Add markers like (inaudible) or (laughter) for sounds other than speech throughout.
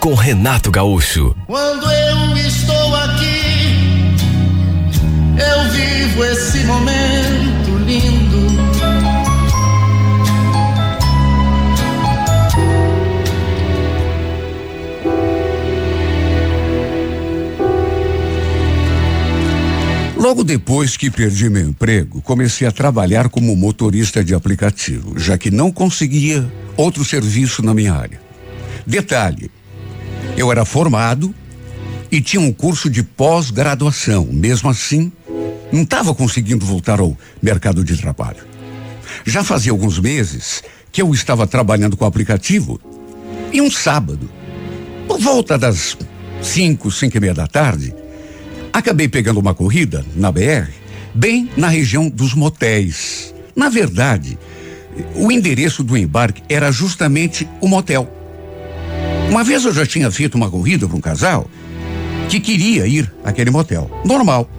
com Renato Gaúcho. Quando eu estou aqui, eu vivo esse momento lindo. Logo depois que perdi meu emprego, comecei a trabalhar como motorista de aplicativo, já que não conseguia outro serviço na minha área. Detalhe: eu era formado e tinha um curso de pós-graduação. Mesmo assim, não estava conseguindo voltar ao mercado de trabalho. Já fazia alguns meses que eu estava trabalhando com o aplicativo e um sábado, por volta das cinco, cinco e meia da tarde, acabei pegando uma corrida na BR, bem na região dos motéis. Na verdade, o endereço do embarque era justamente o motel. Uma vez eu já tinha feito uma corrida para um casal que queria ir àquele motel. Normal.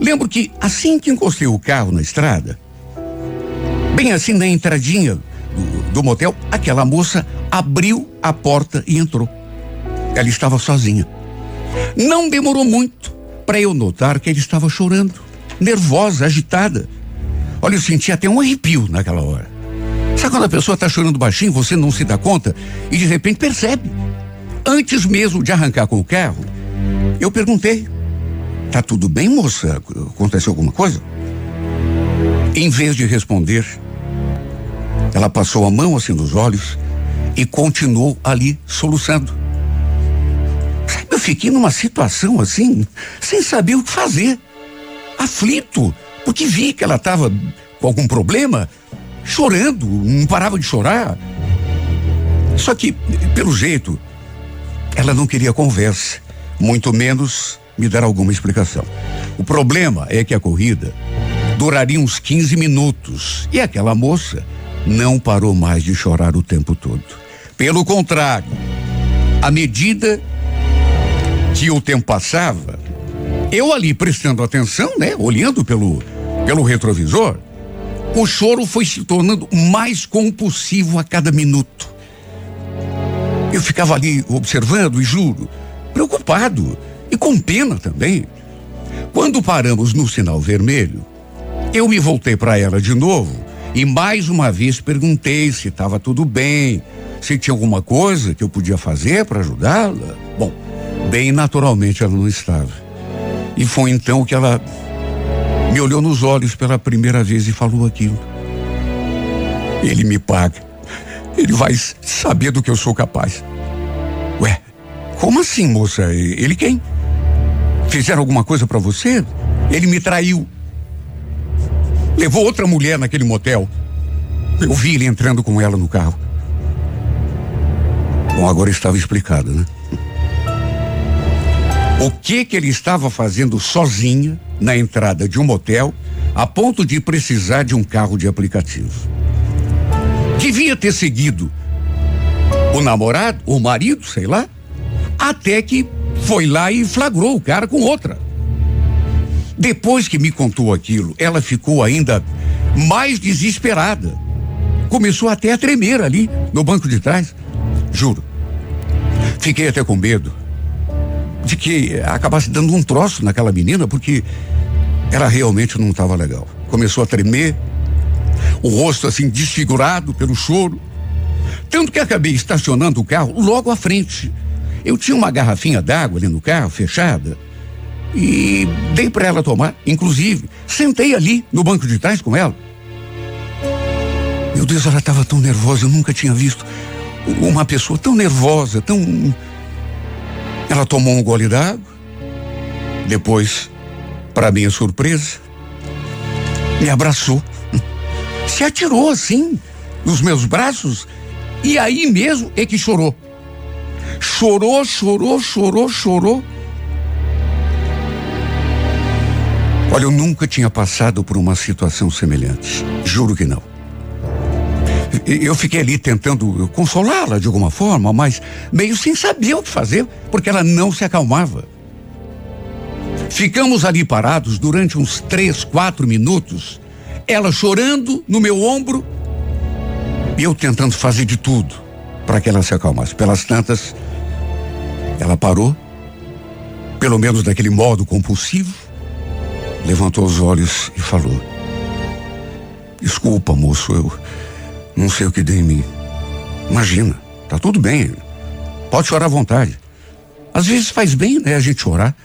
Lembro que assim que encostei o carro na estrada, bem assim na entradinha do, do motel, aquela moça abriu a porta e entrou. Ela estava sozinha. Não demorou muito para eu notar que ela estava chorando, nervosa, agitada. Olha, eu senti até um arrepio naquela hora. Sabe quando a pessoa está chorando baixinho, você não se dá conta e de repente percebe? Antes mesmo de arrancar com o carro, eu perguntei: Tá tudo bem, moça? Aconteceu alguma coisa? Em vez de responder, ela passou a mão assim nos olhos e continuou ali soluçando. Eu fiquei numa situação assim, sem saber o que fazer. Aflito, porque vi que ela estava com algum problema, chorando, não parava de chorar. Só que, pelo jeito, ela não queria conversa, muito menos me dar alguma explicação. O problema é que a corrida duraria uns 15 minutos e aquela moça não parou mais de chorar o tempo todo. Pelo contrário, à medida que o tempo passava, eu ali prestando atenção, né, olhando pelo pelo retrovisor, o choro foi se tornando mais compulsivo a cada minuto. Eu ficava ali observando e juro, preocupado e com pena também. Quando paramos no sinal vermelho, eu me voltei para ela de novo e mais uma vez perguntei se estava tudo bem, se tinha alguma coisa que eu podia fazer para ajudá-la. Bom, bem naturalmente ela não estava. E foi então que ela me olhou nos olhos pela primeira vez e falou aquilo. Ele me paga. Ele vai saber do que eu sou capaz. Ué, como assim, moça? Ele quem? Fizeram alguma coisa para você? Ele me traiu. Levou outra mulher naquele motel. Eu vi ele entrando com ela no carro. Bom, agora estava explicado, né? O que que ele estava fazendo sozinha na entrada de um motel a ponto de precisar de um carro de aplicativo? Devia ter seguido o namorado, o marido, sei lá, até que foi lá e flagrou o cara com outra. Depois que me contou aquilo, ela ficou ainda mais desesperada. Começou até a tremer ali no banco de trás. Juro. Fiquei até com medo de que acabasse dando um troço naquela menina, porque ela realmente não estava legal. Começou a tremer, o rosto assim desfigurado pelo choro. Tanto que acabei estacionando o carro logo à frente. Eu tinha uma garrafinha d'água ali no carro, fechada, e dei para ela tomar. Inclusive, sentei ali no banco de trás com ela. Meu Deus, ela estava tão nervosa, eu nunca tinha visto uma pessoa tão nervosa, tão. Ela tomou um gole d'água. Depois, para minha surpresa, me abraçou. (laughs) Se atirou assim, nos meus braços, e aí mesmo é que chorou. Chorou, chorou, chorou, chorou. Olha, eu nunca tinha passado por uma situação semelhante. Juro que não. Eu fiquei ali tentando consolá-la de alguma forma, mas meio sem saber o que fazer, porque ela não se acalmava. Ficamos ali parados durante uns três, quatro minutos, ela chorando no meu ombro e eu tentando fazer de tudo para que ela se acalmasse. Pelas tantas, ela parou, pelo menos daquele modo compulsivo, levantou os olhos e falou: Desculpa, moço, eu não sei o que dei em mim. Imagina, tá tudo bem. Pode chorar à vontade. Às vezes faz bem, né, a gente chorar.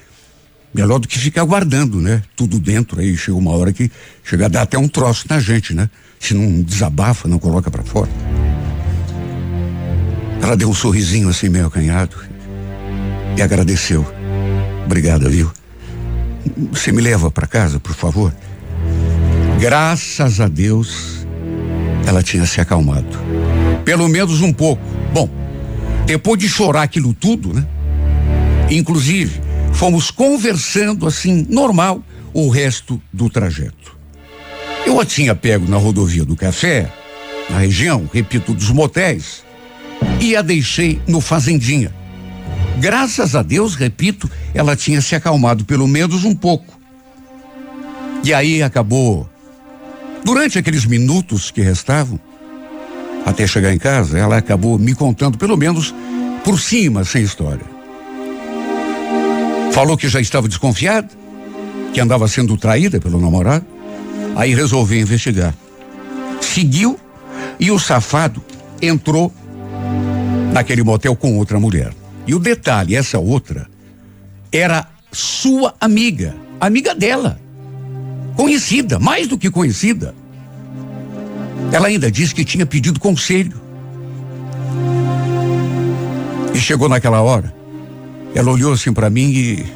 Melhor do que ficar guardando, né? Tudo dentro aí. Chega uma hora que chega a dar até um troço na gente, né? Se não desabafa, não coloca para fora. Ela deu um sorrisinho assim meio acanhado e agradeceu. Obrigada, viu? Você me leva para casa, por favor? Graças a Deus, ela tinha se acalmado. Pelo menos um pouco. Bom, depois de chorar aquilo tudo, né? Inclusive, fomos conversando assim, normal, o resto do trajeto. Eu a tinha pego na rodovia do café, na região, repito, dos motéis, e a deixei no Fazendinha. Graças a Deus, repito, ela tinha se acalmado pelo menos um pouco. E aí acabou. Durante aqueles minutos que restavam, até chegar em casa, ela acabou me contando, pelo menos por cima, sem história. Falou que já estava desconfiada, que andava sendo traída pelo namorado. Aí resolveu investigar. Seguiu e o safado entrou naquele motel com outra mulher. E o detalhe, essa outra era sua amiga, amiga dela. Conhecida, mais do que conhecida. Ela ainda disse que tinha pedido conselho. E chegou naquela hora. Ela olhou assim para mim e,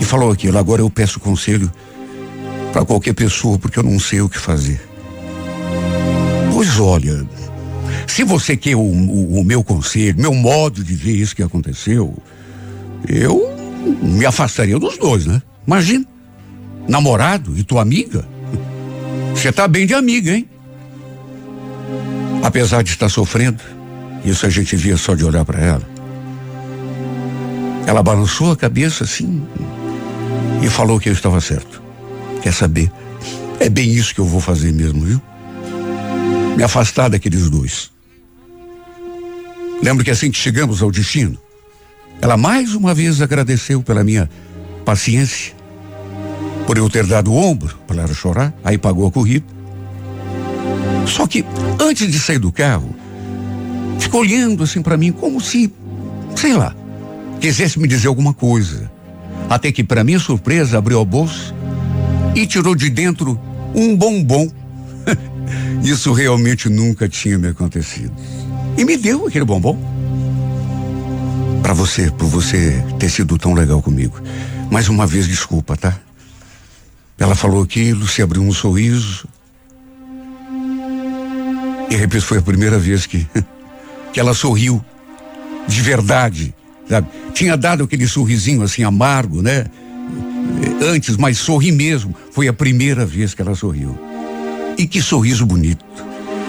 e falou aquilo. Agora eu peço conselho para qualquer pessoa porque eu não sei o que fazer. Pois olha, se você quer o, o, o meu conselho, meu modo de ver isso que aconteceu, eu me afastaria dos dois, né? Imagina, namorado e tua amiga. Você tá bem de amiga, hein? Apesar de estar sofrendo, isso a gente via só de olhar para ela. Ela balançou a cabeça assim e falou que eu estava certo. Quer saber? É bem isso que eu vou fazer mesmo, viu? Me afastar daqueles dois. Lembro que assim que chegamos ao destino, ela mais uma vez agradeceu pela minha paciência, por eu ter dado o ombro para ela chorar, aí pagou a corrida. Só que antes de sair do carro, ficou olhando assim para mim como se, sei lá, quisesse me dizer alguma coisa. Até que, para minha surpresa, abriu a bolsa e tirou de dentro um bombom. (laughs) Isso realmente nunca tinha me acontecido. E me deu aquele bombom. Para você, por você ter sido tão legal comigo. Mais uma vez, desculpa, tá? Ela falou aquilo, se abriu um sorriso. E repito, foi a primeira vez que, (laughs) que ela sorriu. De verdade. Sabe? Tinha dado aquele sorrisinho assim amargo, né? Antes, mas sorri mesmo. Foi a primeira vez que ela sorriu. E que sorriso bonito.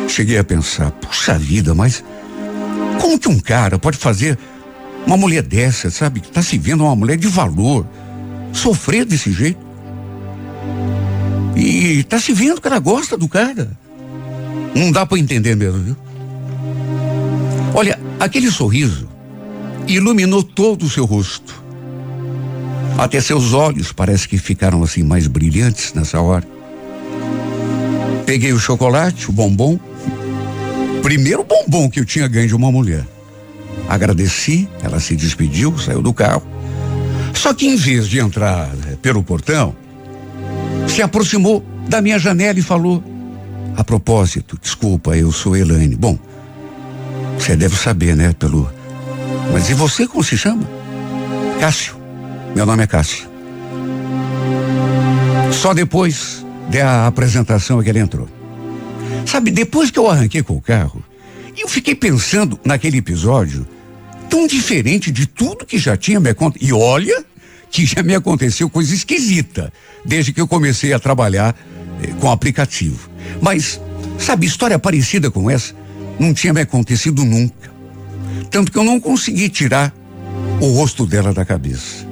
Cheguei a pensar, puxa vida, mas como que um cara pode fazer uma mulher dessa, sabe? Que tá se vendo uma mulher de valor, sofrer desse jeito? E tá se vendo que ela gosta do cara. Não dá para entender mesmo, viu? Olha, aquele sorriso iluminou todo o seu rosto. Até seus olhos parece que ficaram assim mais brilhantes nessa hora. Peguei o chocolate, o bombom, primeiro bombom que eu tinha ganho de uma mulher. Agradeci, ela se despediu, saiu do carro. Só que em vez de entrar né, pelo portão, se aproximou da minha janela e falou: A propósito, desculpa, eu sou Elaine. Bom, você deve saber, né, pelo. Mas e você como se chama? Cássio. Meu nome é Cássio. Só depois da apresentação é que ele entrou. Sabe, depois que eu arranquei com o carro, eu fiquei pensando naquele episódio tão diferente de tudo que já tinha me contado. E olha que já me aconteceu coisa esquisita desde que eu comecei a trabalhar eh, com aplicativo. Mas, sabe, história parecida com essa não tinha me acontecido nunca. Tanto que eu não consegui tirar o rosto dela da cabeça.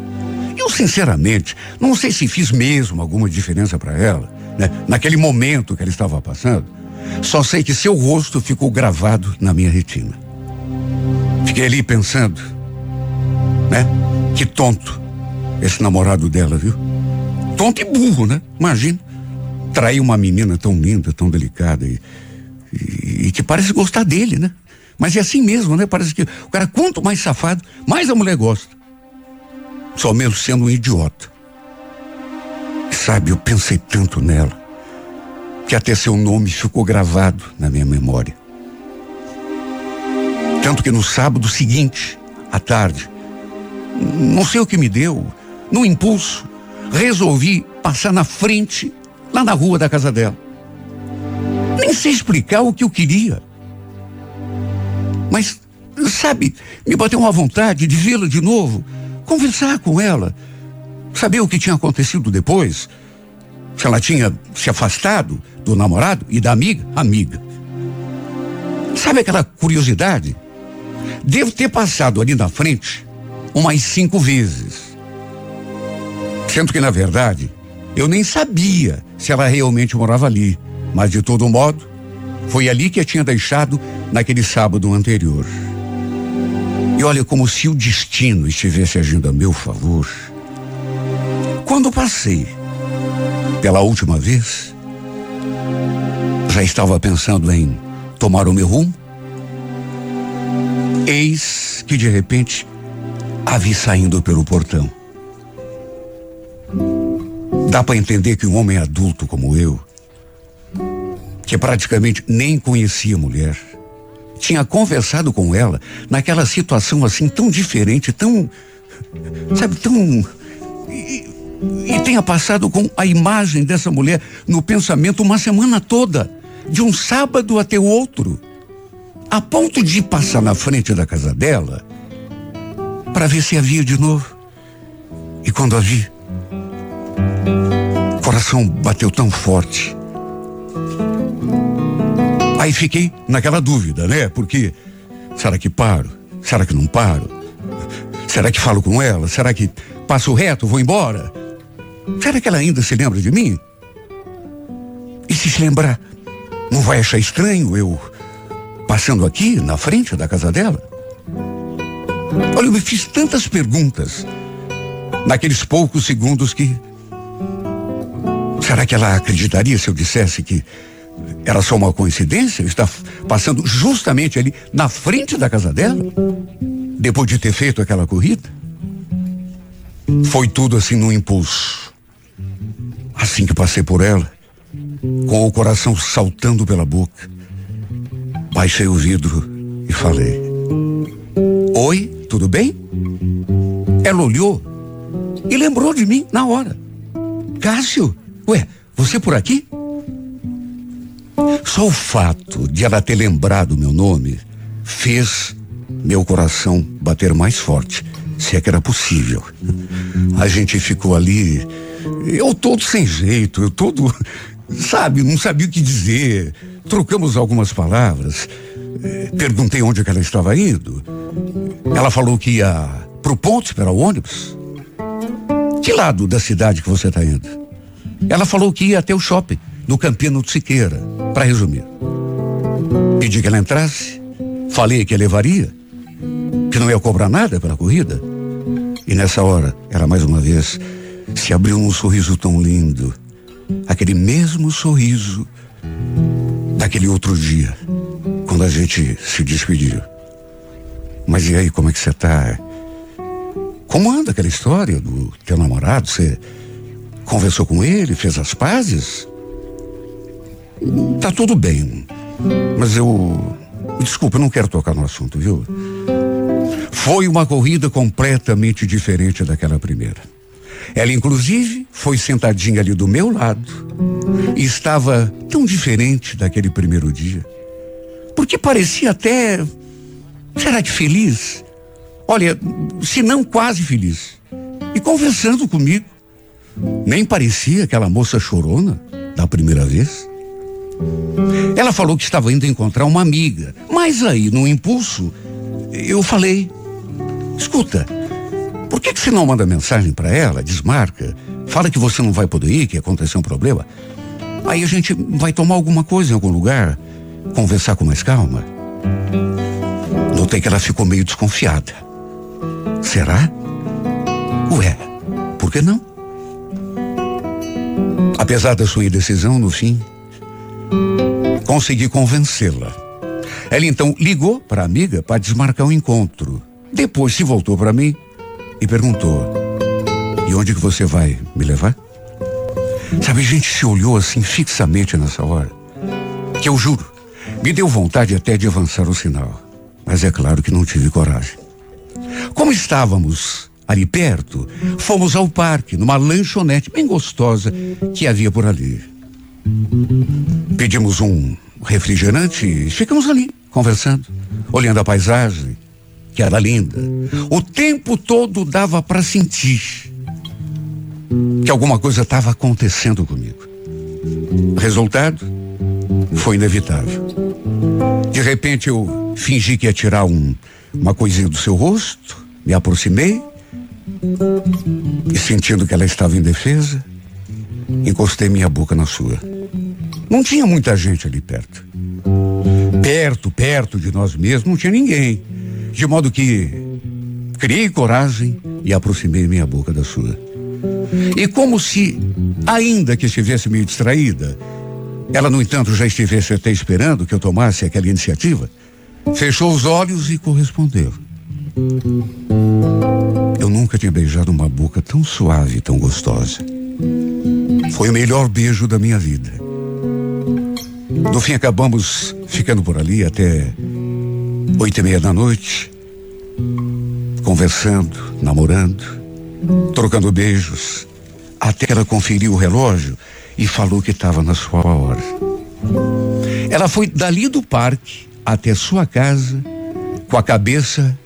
Eu, sinceramente, não sei se fiz mesmo alguma diferença para ela, né? Naquele momento que ela estava passando. Só sei que seu rosto ficou gravado na minha retina. Fiquei ali pensando, né? Que tonto esse namorado dela, viu? Tonto e burro, né? Imagina. Trair uma menina tão linda, tão delicada e, e, e que parece gostar dele, né? Mas é assim mesmo, né? Parece que o cara, quanto mais safado, mais a mulher gosta. Só menos sendo um idiota. Sabe, eu pensei tanto nela, que até seu nome ficou gravado na minha memória. Tanto que no sábado seguinte, à tarde, não sei o que me deu, no impulso, resolvi passar na frente, lá na rua da casa dela. Nem sei explicar o que eu queria. Mas, sabe, me bateu uma vontade de vê-la de novo, conversar com ela, saber o que tinha acontecido depois. Se ela tinha se afastado do namorado e da amiga, amiga. Sabe aquela curiosidade? Devo ter passado ali na frente umas cinco vezes. Sendo que, na verdade, eu nem sabia se ela realmente morava ali. Mas, de todo modo, foi ali que eu tinha deixado naquele sábado anterior. E olha como se o destino estivesse agindo a meu favor. Quando passei pela última vez, já estava pensando em tomar o meu rumo. Eis que de repente a vi saindo pelo portão. Dá para entender que um homem adulto como eu, que praticamente nem conhecia mulher, tinha conversado com ela naquela situação assim tão diferente, tão. Sabe, tão. E, e tenha passado com a imagem dessa mulher no pensamento uma semana toda, de um sábado até o outro, a ponto de passar na frente da casa dela para ver se havia de novo. E quando a vi, o coração bateu tão forte Aí fiquei naquela dúvida, né? Porque será que paro? Será que não paro? Será que falo com ela? Será que passo reto, vou embora? Será que ela ainda se lembra de mim? E se se lembrar, não vai achar estranho eu passando aqui na frente da casa dela? Olha, eu me fiz tantas perguntas naqueles poucos segundos que. Será que ela acreditaria se eu dissesse que era só uma coincidência? Está passando justamente ali na frente da casa dela? Depois de ter feito aquela corrida? Foi tudo assim no impulso. Assim que passei por ela, com o coração saltando pela boca, baixei o vidro e falei: Oi, tudo bem? Ela olhou e lembrou de mim na hora. Cássio, ué, você por aqui? Só o fato de ela ter lembrado meu nome fez meu coração bater mais forte, se é que era possível. A gente ficou ali, eu todo sem jeito, eu todo, sabe, não sabia o que dizer. Trocamos algumas palavras. Eh, perguntei onde ela estava indo. Ela falou que ia pro ponto esperar o ônibus. Que lado da cidade que você está indo? Ela falou que ia até o shopping no Campino de Siqueira, para resumir. Pedi que ela entrasse, falei que levaria, que não ia cobrar nada pela corrida. E nessa hora, ela mais uma vez se abriu num sorriso tão lindo, aquele mesmo sorriso daquele outro dia, quando a gente se despediu. Mas e aí, como é que você tá? Como anda aquela história do teu namorado? Você conversou com ele, fez as pazes? Tá tudo bem. Mas eu. Desculpa, eu não quero tocar no assunto, viu? Foi uma corrida completamente diferente daquela primeira. Ela, inclusive, foi sentadinha ali do meu lado e estava tão diferente daquele primeiro dia. Porque parecia até. Será que feliz? Olha, se não quase feliz. E conversando comigo. Nem parecia aquela moça chorona da primeira vez. Ela falou que estava indo encontrar uma amiga, mas aí, no impulso, eu falei: escuta, por que, que você não manda mensagem para ela, desmarca, fala que você não vai poder ir, que aconteceu um problema? Aí a gente vai tomar alguma coisa em algum lugar, conversar com mais calma. Notei que ela ficou meio desconfiada. Será? Ué, por que não? Apesar da sua indecisão, no fim, consegui convencê-la. Ela então ligou para a amiga para desmarcar o um encontro. Depois se voltou para mim e perguntou: E onde que você vai me levar? Sabe, a gente se olhou assim fixamente nessa hora. Que eu juro, me deu vontade até de avançar o sinal. Mas é claro que não tive coragem. Como estávamos ali perto, fomos ao parque, numa lanchonete bem gostosa que havia por ali. Pedimos um refrigerante e ficamos ali, conversando, olhando a paisagem, que era linda. O tempo todo dava para sentir que alguma coisa estava acontecendo comigo. Resultado foi inevitável. De repente eu fingi que ia tirar um, uma coisinha do seu rosto, me aproximei e sentindo que ela estava indefesa, encostei minha boca na sua. Não tinha muita gente ali perto. Perto, perto de nós mesmos, não tinha ninguém. De modo que criei coragem e aproximei minha boca da sua. E como se, ainda que estivesse meio distraída, ela, no entanto, já estivesse até esperando que eu tomasse aquela iniciativa, fechou os olhos e correspondeu. Eu nunca tinha beijado uma boca tão suave tão gostosa. Foi o melhor beijo da minha vida. No fim, acabamos ficando por ali até oito e meia da noite, conversando, namorando, trocando beijos, até ela conferiu o relógio e falou que estava na sua hora. Ela foi dali do parque até sua casa com a cabeça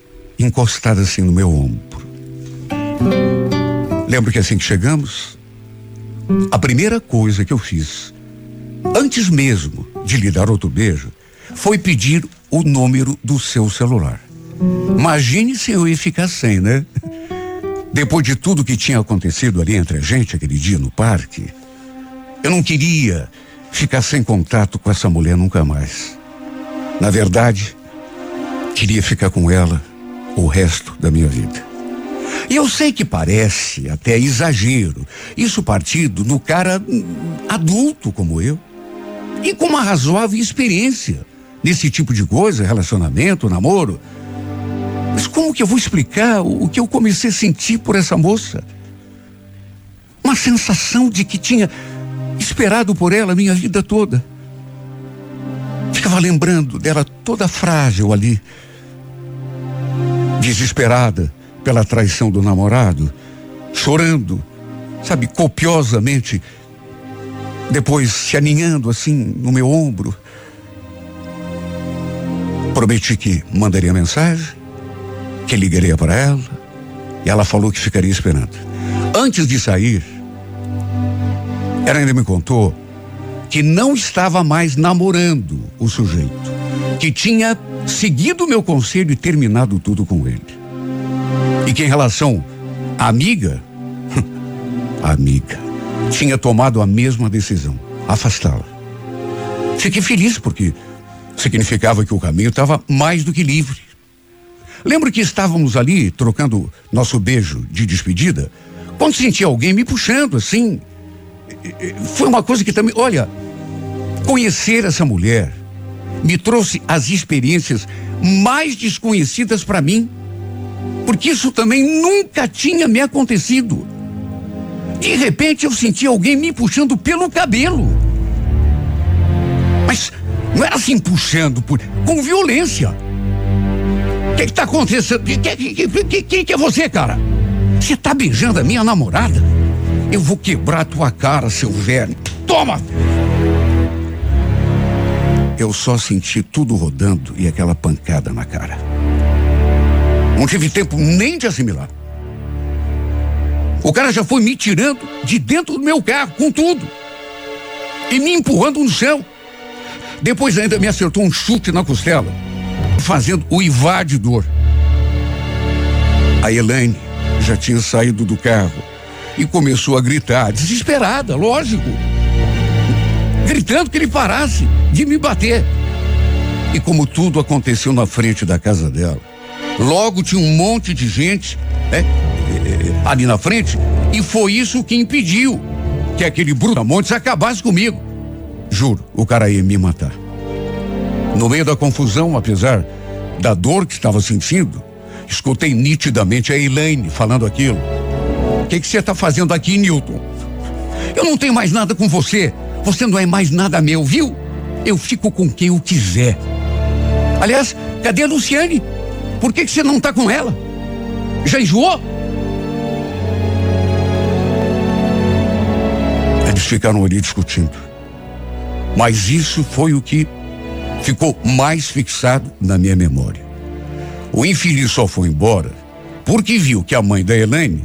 encostada assim no meu ombro. Lembro que assim que chegamos, a primeira coisa que eu fiz, antes mesmo de lhe dar outro beijo, foi pedir o número do seu celular. Imagine se eu ia ficar sem, né? Depois de tudo que tinha acontecido ali entre a gente aquele dia no parque, eu não queria ficar sem contato com essa mulher nunca mais. Na verdade, queria ficar com ela o resto da minha vida. E eu sei que parece até exagero, isso partido no cara adulto como eu, e com uma razoável experiência nesse tipo de coisa, relacionamento, namoro. Mas como que eu vou explicar o, o que eu comecei a sentir por essa moça? Uma sensação de que tinha esperado por ela a minha vida toda. Ficava lembrando dela toda frágil ali, desesperada pela traição do namorado, chorando, sabe, copiosamente, depois se aninhando assim no meu ombro. Prometi que mandaria mensagem, que ligaria para ela, e ela falou que ficaria esperando. Antes de sair, ela ainda me contou que não estava mais namorando o sujeito, que tinha seguido o meu conselho e terminado tudo com ele. E que em relação à amiga, (laughs) a amiga, tinha tomado a mesma decisão, afastá-la. Fiquei feliz porque significava que o caminho estava mais do que livre. Lembro que estávamos ali trocando nosso beijo de despedida, quando senti alguém me puxando assim, foi uma coisa que também, olha, conhecer essa mulher me trouxe as experiências mais desconhecidas para mim, porque isso também nunca tinha me acontecido. De repente eu senti alguém me puxando pelo cabelo. Mas não era assim puxando, por, com violência. O que está acontecendo? Quem que, que, que, que é você, cara? Você está beijando a minha namorada? Eu vou quebrar tua cara, seu velho. Toma! Eu só senti tudo rodando e aquela pancada na cara. Não tive tempo nem de assimilar. O cara já foi me tirando de dentro do meu carro, com tudo. E me empurrando no chão. Depois ainda me acertou um chute na costela, fazendo o ivar de dor. A Elaine já tinha saído do carro e começou a gritar, desesperada, lógico. Gritando que ele parasse de me bater. E como tudo aconteceu na frente da casa dela, logo tinha um monte de gente, né, ali na frente, e foi isso que impediu que aquele brutamontes acabasse comigo. Juro, o cara ia me matar. No meio da confusão, apesar da dor que estava sentindo, escutei nitidamente a Elaine falando aquilo. O que você está fazendo aqui, Newton? Eu não tenho mais nada com você. Você não é mais nada meu, viu? Eu fico com quem eu quiser. Aliás, cadê a Luciane? Por que, que você não está com ela? Já enjoou? Eles ficaram ali discutindo. Mas isso foi o que ficou mais fixado na minha memória. O infeliz só foi embora porque viu que a mãe da Helene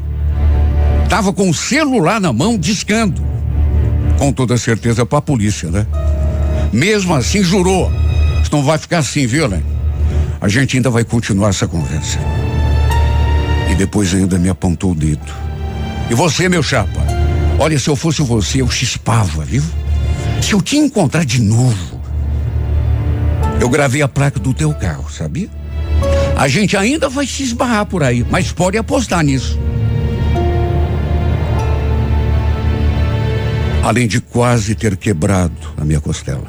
estava com o celular na mão discando. Com toda certeza para a polícia, né? Mesmo assim, jurou. Isso não vai ficar assim, viu, Helene? A gente ainda vai continuar essa conversa. E depois ainda me apontou o dedo. E você, meu chapa? Olha, se eu fosse você, eu chispava, viu? Se eu te encontrar de novo, eu gravei a placa do teu carro, sabia? A gente ainda vai se esbarrar por aí, mas pode apostar nisso. Além de quase ter quebrado a minha costela.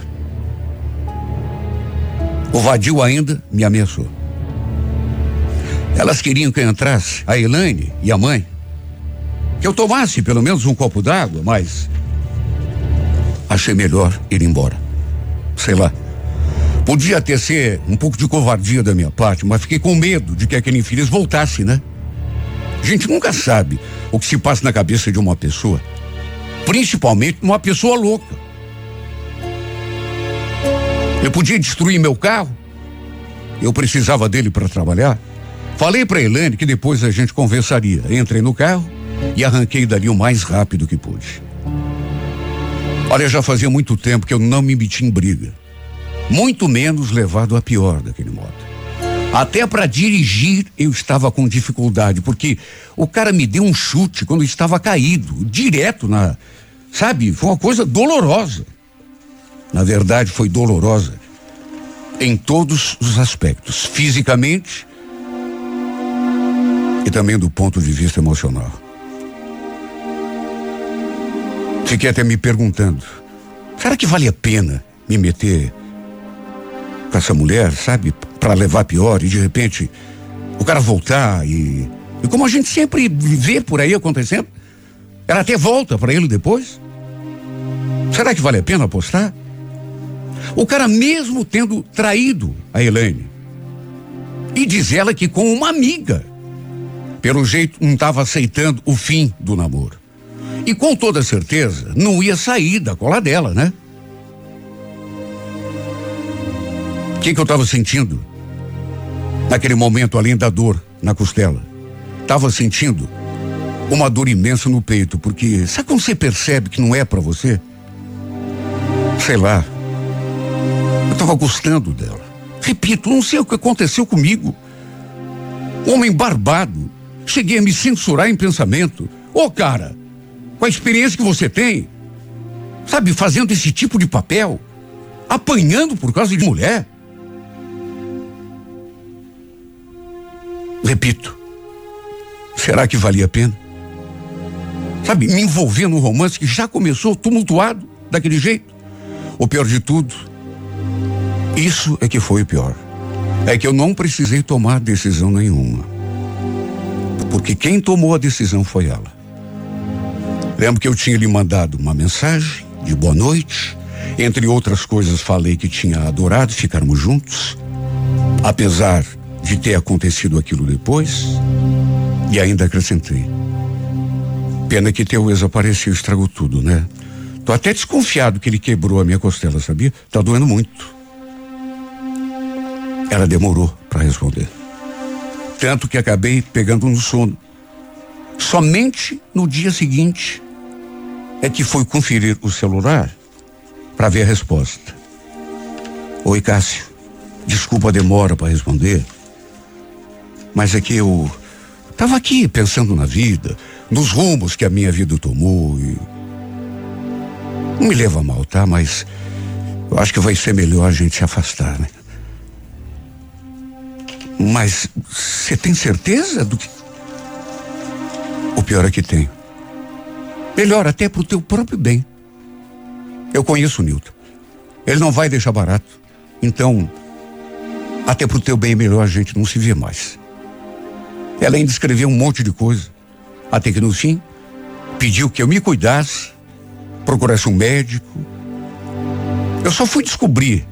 O vadio ainda me ameaçou. Elas queriam que eu entrasse, a Elaine e a mãe. Que eu tomasse pelo menos um copo d'água, mas achei melhor ir embora. Sei lá. Podia ter ser um pouco de covardia da minha parte, mas fiquei com medo de que aquele infeliz voltasse, né? A gente nunca sabe o que se passa na cabeça de uma pessoa, principalmente uma pessoa louca. Eu podia destruir meu carro, eu precisava dele para trabalhar. Falei para Helene que depois a gente conversaria. Entrei no carro e arranquei dali o mais rápido que pude. Olha, já fazia muito tempo que eu não me meti em briga muito menos levado a pior daquele modo. Até para dirigir eu estava com dificuldade, porque o cara me deu um chute quando estava caído, direto na. Sabe, foi uma coisa dolorosa. Na verdade, foi dolorosa em todos os aspectos, fisicamente e também do ponto de vista emocional. Fiquei até me perguntando: será que vale a pena me meter com essa mulher, sabe? Para levar pior e de repente o cara voltar e. E como a gente sempre vê por aí acontecendo, ela até volta para ele depois. Será que vale a pena apostar? O cara mesmo tendo traído a Elaine. E diz ela que com uma amiga. Pelo jeito não estava aceitando o fim do namoro. E com toda certeza não ia sair da cola dela, né? Que, que eu estava sentindo? Naquele momento, além da dor na costela, estava sentindo uma dor imensa no peito, porque sabe quando você percebe que não é para você? Sei lá. Eu estava gostando dela. Repito, não sei o que aconteceu comigo. Homem barbado. Cheguei a me censurar em pensamento. Ô, oh, cara, com a experiência que você tem, sabe, fazendo esse tipo de papel, apanhando por causa de mulher. Repito, será que valia a pena? Sabe, me envolver num romance que já começou tumultuado daquele jeito? O pior de tudo, isso é que foi o pior. É que eu não precisei tomar decisão nenhuma. Porque quem tomou a decisão foi ela. Lembro que eu tinha lhe mandado uma mensagem de boa noite. Entre outras coisas, falei que tinha adorado ficarmos juntos. Apesar de ter acontecido aquilo depois. E ainda acrescentei. Pena que teu ex apareceu e estragou tudo, né? Tô até desconfiado que ele quebrou a minha costela, sabia? Tá doendo muito. Ela demorou para responder. Tanto que acabei pegando no sono. Somente no dia seguinte é que foi conferir o celular para ver a resposta. Oi, Cássio. Desculpa a demora para responder. Mas é que eu estava aqui pensando na vida, nos rumos que a minha vida tomou e. Não me leva mal, tá? Mas eu acho que vai ser melhor a gente se afastar, né? Mas você tem certeza do que. O pior é que tenho. Melhor até pro teu próprio bem. Eu conheço o Nilton. Ele não vai deixar barato. Então, até pro teu bem é melhor a gente não se ver mais. Ela ainda escreveu um monte de coisa. Até que no fim, pediu que eu me cuidasse, procurasse um médico. Eu só fui descobrir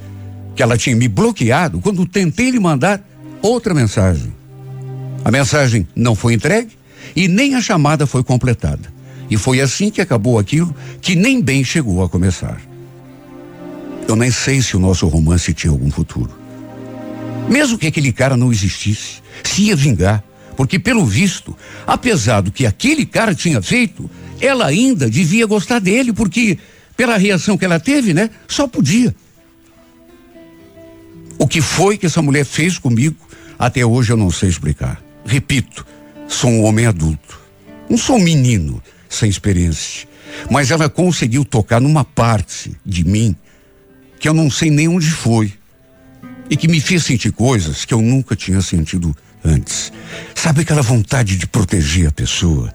que ela tinha me bloqueado quando tentei lhe mandar outra mensagem. A mensagem não foi entregue e nem a chamada foi completada. E foi assim que acabou aquilo que nem bem chegou a começar. Eu nem sei se o nosso romance tinha algum futuro. Mesmo que aquele cara não existisse, se ia vingar, porque pelo visto, apesar do que aquele cara tinha feito, ela ainda devia gostar dele, porque pela reação que ela teve, né, só podia. O que foi que essa mulher fez comigo até hoje eu não sei explicar. Repito, sou um homem adulto. Não sou um menino sem experiência. Mas ela conseguiu tocar numa parte de mim que eu não sei nem onde foi. E que me fez sentir coisas que eu nunca tinha sentido antes. Sabe aquela vontade de proteger a pessoa?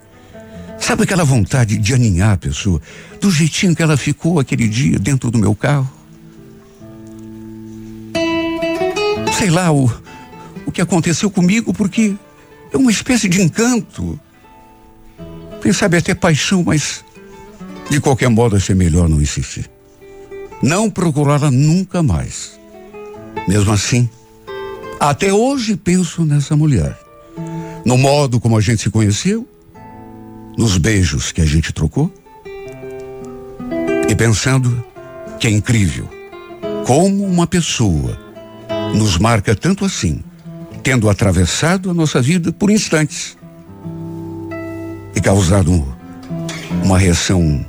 Sabe aquela vontade de aninhar a pessoa? Do jeitinho que ela ficou aquele dia dentro do meu carro? Sei lá, o, o que aconteceu comigo, porque é uma espécie de encanto. Quem sabe até paixão, mas de qualquer modo achei melhor não insistir. Não procurá-la nunca mais. Mesmo assim, até hoje penso nessa mulher. No modo como a gente se conheceu, nos beijos que a gente trocou. E pensando que é incrível como uma pessoa nos marca tanto assim tendo atravessado a nossa vida por instantes e causado uma reação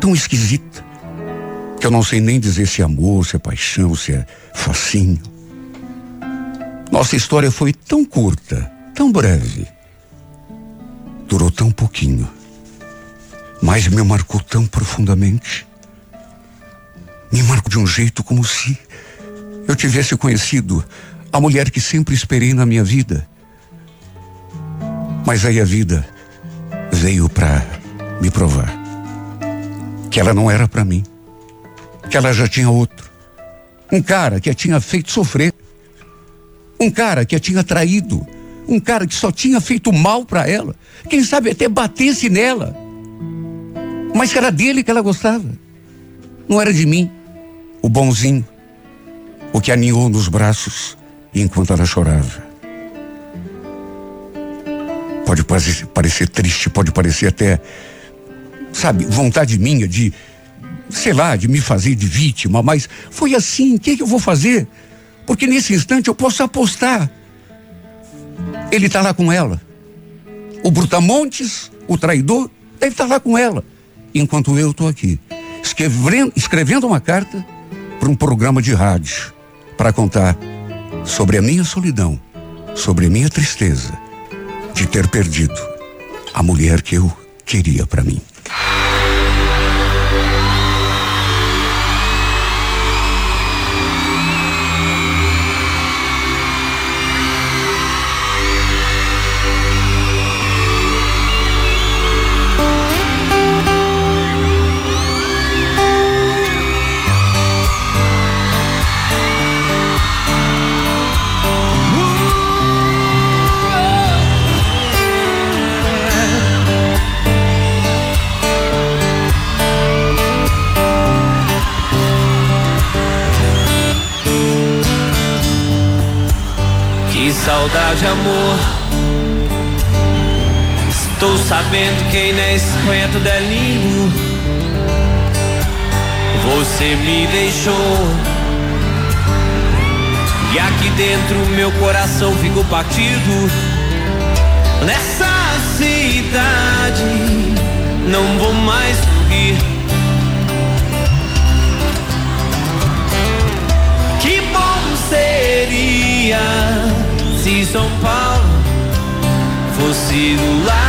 tão esquisita que eu não sei nem dizer se é amor, se é paixão, se é fascínio. Nossa história foi tão curta, tão breve, durou tão pouquinho, mas me marcou tão profundamente. Me marcou de um jeito como se eu tivesse conhecido a mulher que sempre esperei na minha vida. Mas aí a vida veio para me provar que ela não era para mim, que ela já tinha outro. Um cara que a tinha feito sofrer. Um cara que a tinha traído. Um cara que só tinha feito mal para ela. Quem sabe até batesse nela. Mas era dele que ela gostava. Não era de mim. O bonzinho. O que aninhou nos braços enquanto ela chorava. Pode parecer triste, pode parecer até, sabe, vontade minha de, sei lá, de me fazer de vítima, mas foi assim, o que, que eu vou fazer? Porque nesse instante eu posso apostar. Ele está lá com ela. O Brutamontes, o traidor, deve estar tá lá com ela. Enquanto eu estou aqui, escrevendo, escrevendo uma carta para um programa de rádio para contar sobre a minha solidão, sobre a minha tristeza de ter perdido a mulher que eu queria para mim. Saudade, amor. Estou sabendo que tudo é lindo. Você me deixou. E aqui dentro meu coração ficou partido. Nessa cidade, não vou mais fosse do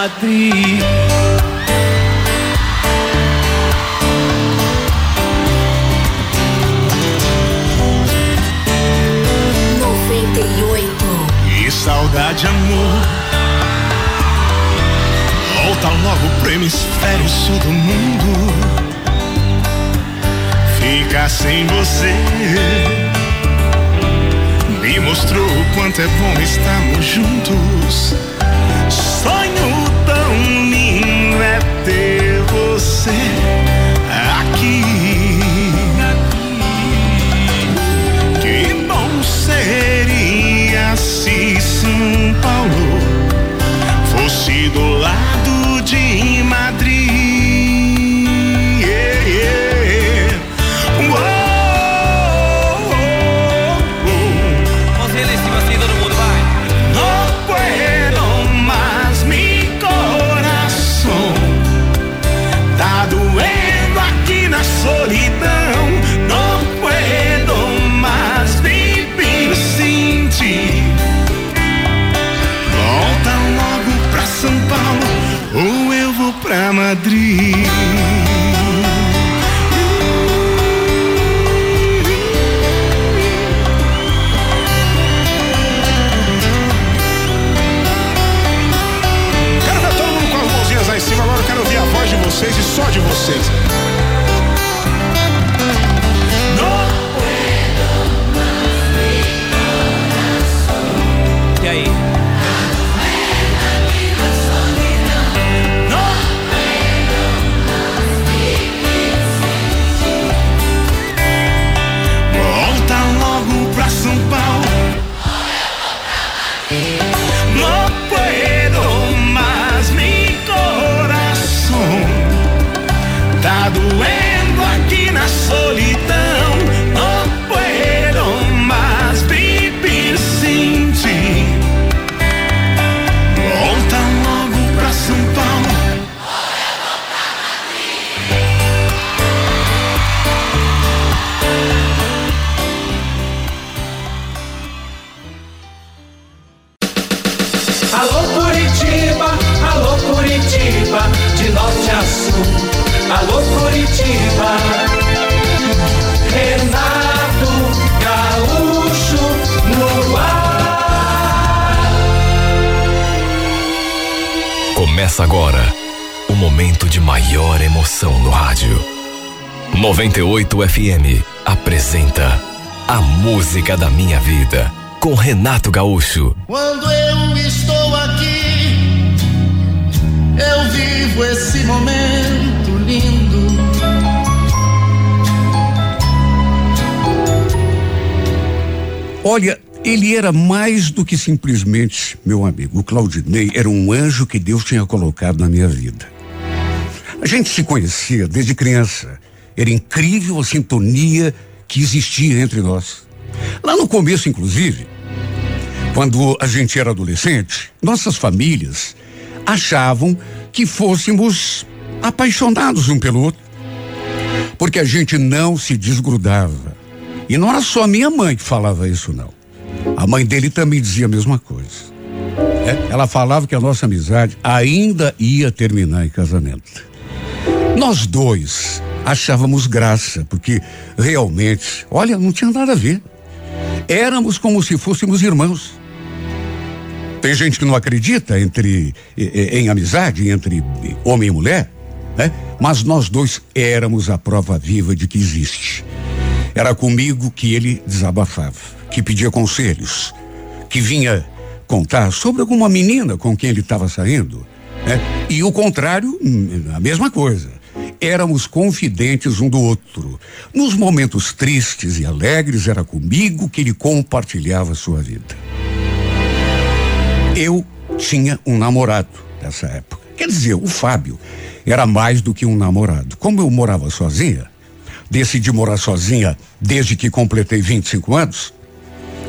Madrid. Noventa e oito. E saudade, amor. Volta logo pro hemisfério sul do mundo. Ficar sem você me mostrou o quanto é bom estarmos juntos. Ter você aqui. Que bom seria se São Paulo fosse do lado Madrid Renato Gaúcho. Quando eu estou aqui, eu vivo esse momento lindo. Olha, ele era mais do que simplesmente meu amigo. O Claudinei era um anjo que Deus tinha colocado na minha vida. A gente se conhecia desde criança. Era incrível a sintonia que existia entre nós. Lá no começo, inclusive, quando a gente era adolescente, nossas famílias achavam que fôssemos apaixonados um pelo outro. Porque a gente não se desgrudava. E não era só minha mãe que falava isso, não. A mãe dele também dizia a mesma coisa. É, ela falava que a nossa amizade ainda ia terminar em casamento. Nós dois achávamos graça, porque realmente, olha, não tinha nada a ver. Éramos como se fôssemos irmãos. Tem gente que não acredita entre em, amizade entre homem e mulher, né? Mas nós dois éramos a prova viva de que existe. Era comigo que ele desabafava, que pedia conselhos, que vinha contar sobre alguma menina com quem ele estava saindo. Né? E o contrário, a mesma coisa. Éramos confidentes um do outro. Nos momentos tristes e alegres, era comigo que ele compartilhava sua vida. Eu tinha um namorado nessa época. Quer dizer, o Fábio era mais do que um namorado. Como eu morava sozinha, decidi morar sozinha desde que completei 25 anos,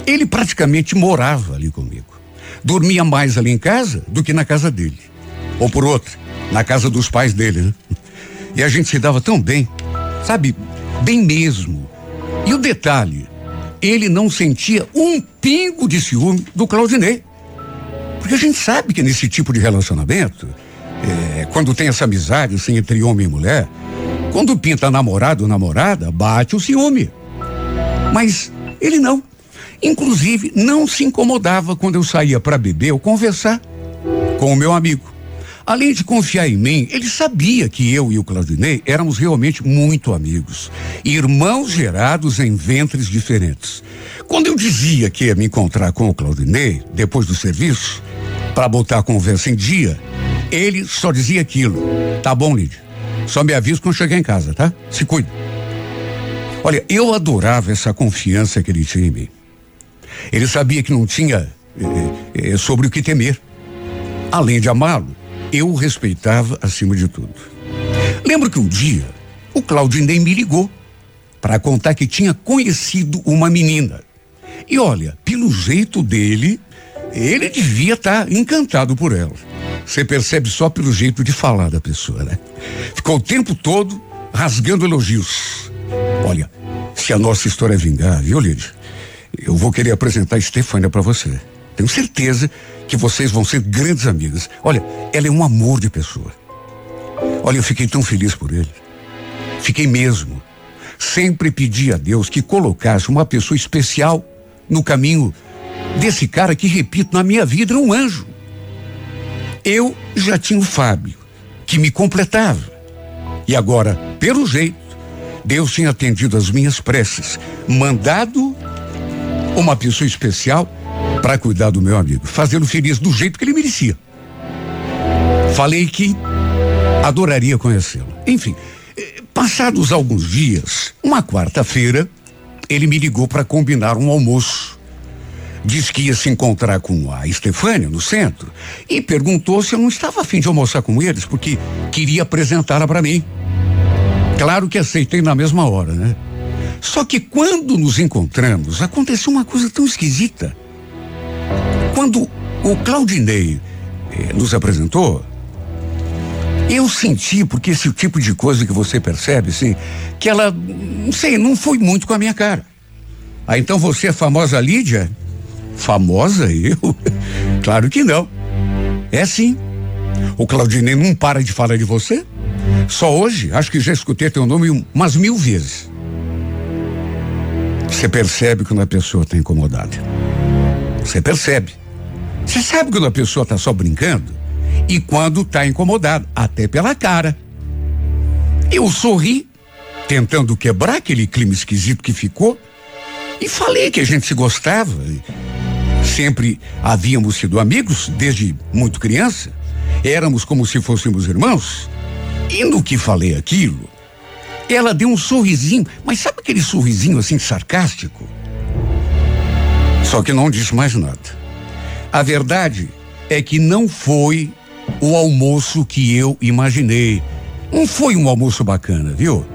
ele praticamente morava ali comigo. Dormia mais ali em casa do que na casa dele. Ou por outra, na casa dos pais dele, né? E a gente se dava tão bem, sabe? Bem mesmo. E o detalhe, ele não sentia um pingo de ciúme do Claudinei. Porque a gente sabe que nesse tipo de relacionamento, é, quando tem essa amizade assim, entre homem e mulher, quando pinta namorado ou namorada, bate o ciúme. Mas ele não. Inclusive, não se incomodava quando eu saía para beber ou conversar com o meu amigo. Além de confiar em mim, ele sabia que eu e o Claudinei éramos realmente muito amigos, irmãos gerados em ventres diferentes. Quando eu dizia que ia me encontrar com o Claudinei depois do serviço, para botar a conversa em dia, ele só dizia aquilo. Tá bom, Lídia. Só me avisa quando chegar em casa, tá? Se cuida. Olha, eu adorava essa confiança que ele tinha em mim. Ele sabia que não tinha eh, eh, sobre o que temer. Além de amá-lo, eu o respeitava acima de tudo. Lembro que um dia o Claudinei me ligou para contar que tinha conhecido uma menina. E olha, pelo jeito dele, ele devia estar tá encantado por ela. Você percebe só pelo jeito de falar da pessoa, né? Ficou o tempo todo rasgando elogios. Olha, se a nossa história vingar, viu, Lídia? Eu vou querer apresentar a Estefânia para você. Tenho certeza que vocês vão ser grandes amigas. Olha, ela é um amor de pessoa. Olha, eu fiquei tão feliz por ele. Fiquei mesmo. Sempre pedi a Deus que colocasse uma pessoa especial no caminho desse cara que, repito, na minha vida era um anjo. Eu já tinha o Fábio, que me completava. E agora, pelo jeito, Deus tinha atendido as minhas preces, mandado uma pessoa especial para cuidar do meu amigo, fazê-lo feliz do jeito que ele merecia. Falei que adoraria conhecê-lo. Enfim, eh, passados alguns dias, uma quarta-feira, ele me ligou para combinar um almoço. Diz que ia se encontrar com a Estefânia no centro e perguntou se eu não estava afim de almoçar com eles, porque queria apresentá-la para mim. Claro que aceitei na mesma hora, né? Só que quando nos encontramos, aconteceu uma coisa tão esquisita. Quando o Claudinei eh, nos apresentou, eu senti, porque esse tipo de coisa que você percebe, assim, que ela, não sei, não foi muito com a minha cara. Ah, então você é famosa Lídia? Famosa (laughs) eu? claro que não. É sim. O Claudinei não para de falar de você? Só hoje, acho que já escutei teu nome umas mil vezes. Você percebe quando a pessoa está incomodada. Você percebe. Você sabe quando a pessoa está só brincando e quando está incomodada, até pela cara. Eu sorri, tentando quebrar aquele clima esquisito que ficou, e falei que a gente se gostava. Sempre havíamos sido amigos desde muito criança. Éramos como se fôssemos irmãos. E no que falei aquilo, ela deu um sorrisinho, mas sabe aquele sorrisinho assim sarcástico? Só que não disse mais nada. A verdade é que não foi o almoço que eu imaginei. Não foi um almoço bacana, viu?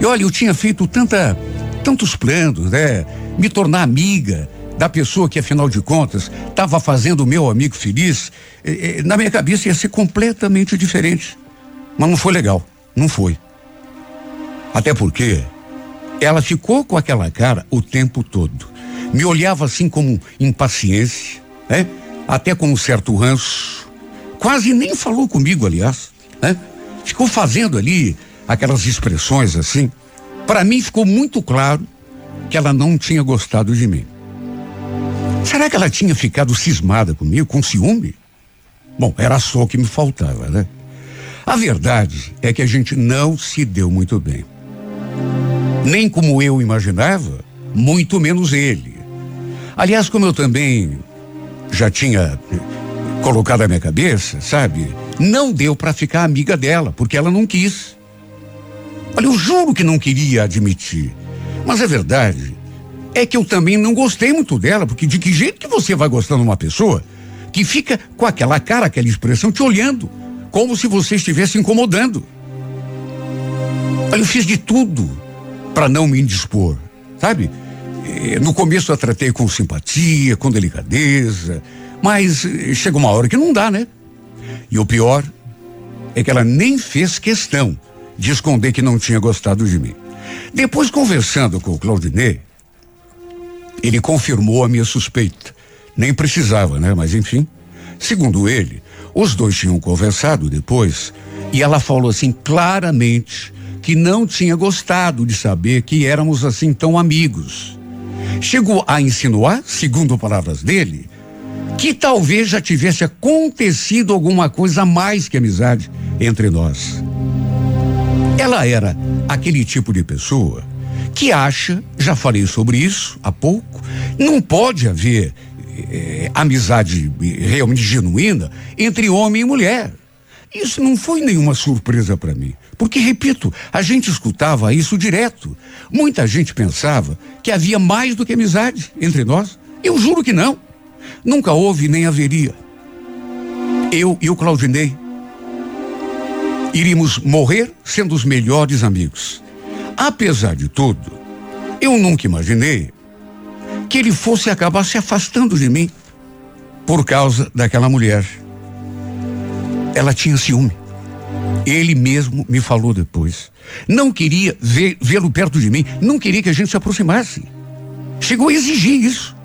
E olha, eu tinha feito tanta, tantos planos, né? Me tornar amiga da pessoa que, afinal de contas, estava fazendo o meu amigo feliz. na minha cabeça ia ser completamente diferente. Mas não foi legal. Não foi. Até porque ela ficou com aquela cara o tempo todo. Me olhava assim com impaciência, né? Até com um certo ranço. Quase nem falou comigo, aliás, né? Ficou fazendo ali aquelas expressões assim. Para mim ficou muito claro que ela não tinha gostado de mim. Será que ela tinha ficado cismada comigo, com ciúme? Bom, era só o que me faltava, né? A verdade é que a gente não se deu muito bem. Nem como eu imaginava, muito menos ele. Aliás, como eu também já tinha eh, colocado na minha cabeça, sabe? Não deu para ficar amiga dela, porque ela não quis. Olha, eu juro que não queria admitir. Mas é verdade. É que eu também não gostei muito dela, porque de que jeito que você vai gostando de uma pessoa que fica com aquela cara, aquela expressão te olhando, como se você estivesse incomodando? Olha, eu fiz de tudo para não me indispor, sabe? Eh, no começo eu tratei com simpatia, com delicadeza, mas eh, chega uma hora que não dá, né? E o pior é que ela nem fez questão de esconder que não tinha gostado de mim. Depois, conversando com o Claudinei, ele confirmou a minha suspeita. Nem precisava, né? Mas enfim. Segundo ele, os dois tinham conversado depois e ela falou assim claramente que não tinha gostado de saber que éramos assim tão amigos. Chegou a insinuar, segundo palavras dele, que talvez já tivesse acontecido alguma coisa mais que amizade entre nós. Ela era aquele tipo de pessoa que acha, já falei sobre isso há pouco, não pode haver eh, amizade realmente genuína entre homem e mulher. Isso não foi nenhuma surpresa para mim. Porque, repito, a gente escutava isso direto. Muita gente pensava que havia mais do que amizade entre nós. Eu juro que não. Nunca houve nem haveria. Eu e o Claudinei iríamos morrer sendo os melhores amigos. Apesar de tudo, eu nunca imaginei que ele fosse acabar se afastando de mim por causa daquela mulher. Ela tinha ciúme. Ele mesmo me falou depois. Não queria vê-lo perto de mim, não queria que a gente se aproximasse. Chegou a exigir isso.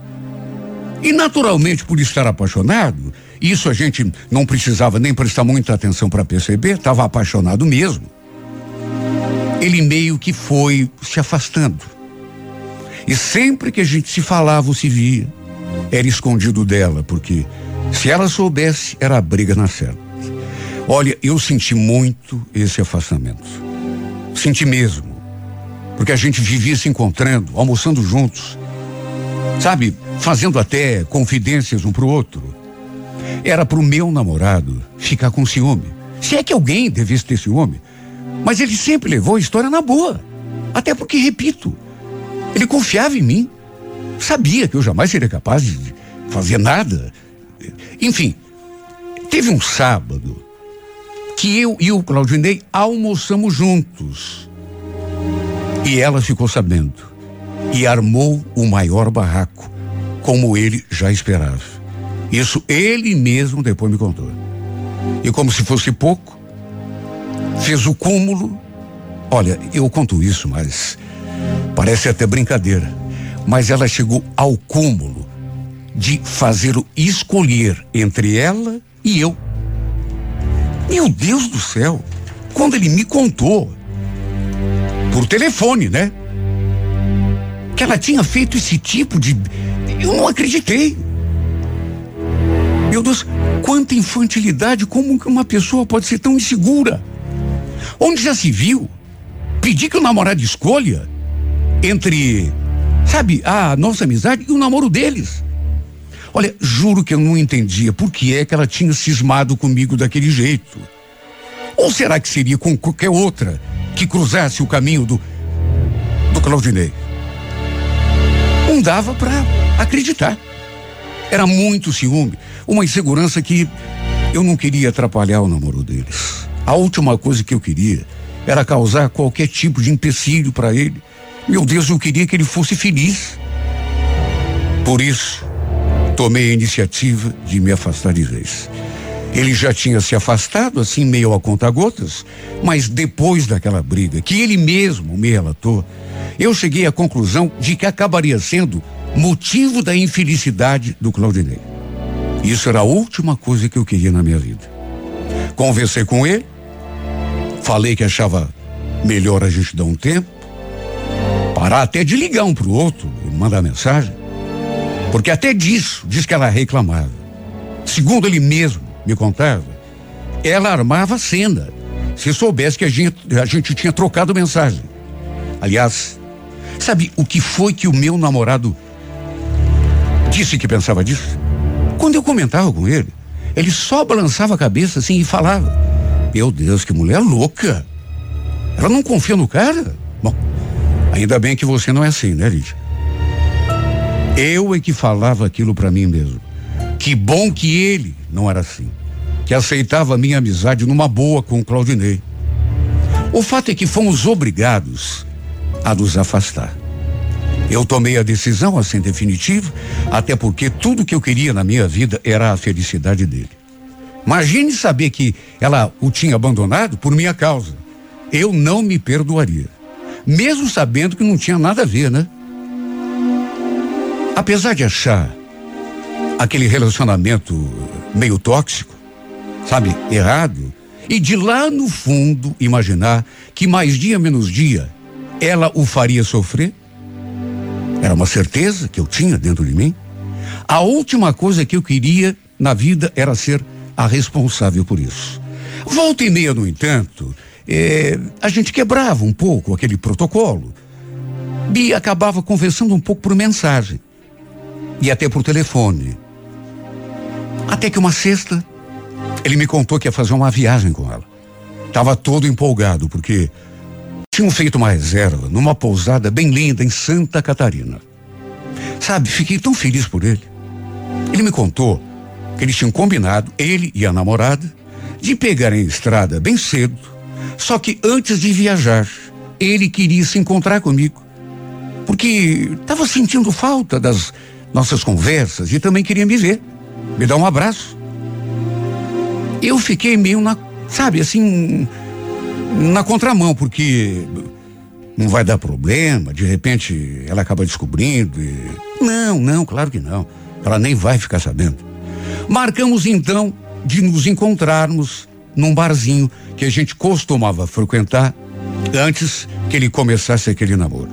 E naturalmente, por estar apaixonado, isso a gente não precisava nem prestar muita atenção para perceber, estava apaixonado mesmo. Ele meio que foi se afastando. E sempre que a gente se falava ou se via, era escondido dela, porque se ela soubesse, era a briga na certa. Olha, eu senti muito esse afastamento. Senti mesmo. Porque a gente vivia se encontrando, almoçando juntos. Sabe, fazendo até confidências um pro outro. Era pro meu namorado ficar com ciúme. Se é que alguém devesse ter ciúme. Mas ele sempre levou a história na boa. Até porque, repito, ele confiava em mim. Sabia que eu jamais seria capaz de fazer nada. Enfim, teve um sábado que eu e o Claudinei almoçamos juntos. E ela ficou sabendo. E armou o maior barraco, como ele já esperava. Isso ele mesmo depois me contou. E como se fosse pouco, fez o cúmulo. Olha, eu conto isso, mas Parece até brincadeira, mas ela chegou ao cúmulo de fazer o escolher entre ela e eu. Meu Deus do céu, quando ele me contou, por telefone, né? Que ela tinha feito esse tipo de. Eu não acreditei. Meu Deus, quanta infantilidade, como uma pessoa pode ser tão insegura? Onde já se viu? Pedir que o namorado escolha entre, sabe, a nossa amizade e o namoro deles. Olha, juro que eu não entendia por que é que ela tinha cismado comigo daquele jeito. Ou será que seria com qualquer outra que cruzasse o caminho do do Claudinei? Não dava para acreditar. Era muito ciúme, uma insegurança que eu não queria atrapalhar o namoro deles. A última coisa que eu queria era causar qualquer tipo de empecilho para ele. Meu Deus, eu queria que ele fosse feliz. Por isso, tomei a iniciativa de me afastar de vez. Ele já tinha se afastado, assim, meio a conta-gotas, mas depois daquela briga, que ele mesmo me relatou, eu cheguei à conclusão de que acabaria sendo motivo da infelicidade do Claudinei. Isso era a última coisa que eu queria na minha vida. Conversei com ele, falei que achava melhor a gente dar um tempo, parar até de ligar um pro outro, mandar mensagem. Porque até disso, diz que ela reclamava. Segundo ele mesmo me contava, ela armava cena. Se soubesse que a gente, a gente tinha trocado mensagem. Aliás, sabe o que foi que o meu namorado disse que pensava disso? quando eu comentava com ele, ele só balançava a cabeça assim e falava: Meu Deus, que mulher louca! Ela não confia no cara? Bom, ainda bem que você não é assim, né, Lídia? Eu é que falava aquilo para mim mesmo. Que bom que ele não era assim. Que aceitava a minha amizade numa boa com o Claudinei. O fato é que fomos obrigados a nos afastar. Eu tomei a decisão assim definitiva, até porque tudo que eu queria na minha vida era a felicidade dele. Imagine saber que ela o tinha abandonado por minha causa. Eu não me perdoaria. Mesmo sabendo que não tinha nada a ver, né? Apesar de achar aquele relacionamento meio tóxico, sabe, errado, e de lá no fundo imaginar que mais dia menos dia ela o faria sofrer, era uma certeza que eu tinha dentro de mim. A última coisa que eu queria na vida era ser a responsável por isso. Volta e meia, no entanto, eh, a gente quebrava um pouco aquele protocolo e acabava conversando um pouco por mensagem e até por telefone. Até que uma sexta, ele me contou que ia fazer uma viagem com ela. Estava todo empolgado, porque tinham feito uma reserva numa pousada bem linda em Santa Catarina. Sabe, fiquei tão feliz por ele. Ele me contou que eles tinham combinado, ele e a namorada, de pegarem a estrada bem cedo, só que antes de viajar, ele queria se encontrar comigo. Porque estava sentindo falta das nossas conversas e também queria me ver, me dar um abraço. Eu fiquei meio na, sabe, assim, na contramão, porque não vai dar problema, de repente ela acaba descobrindo e... Não, não, claro que não. Ela nem vai ficar sabendo. Marcamos então de nos encontrarmos num barzinho que a gente costumava frequentar antes que ele começasse aquele namoro.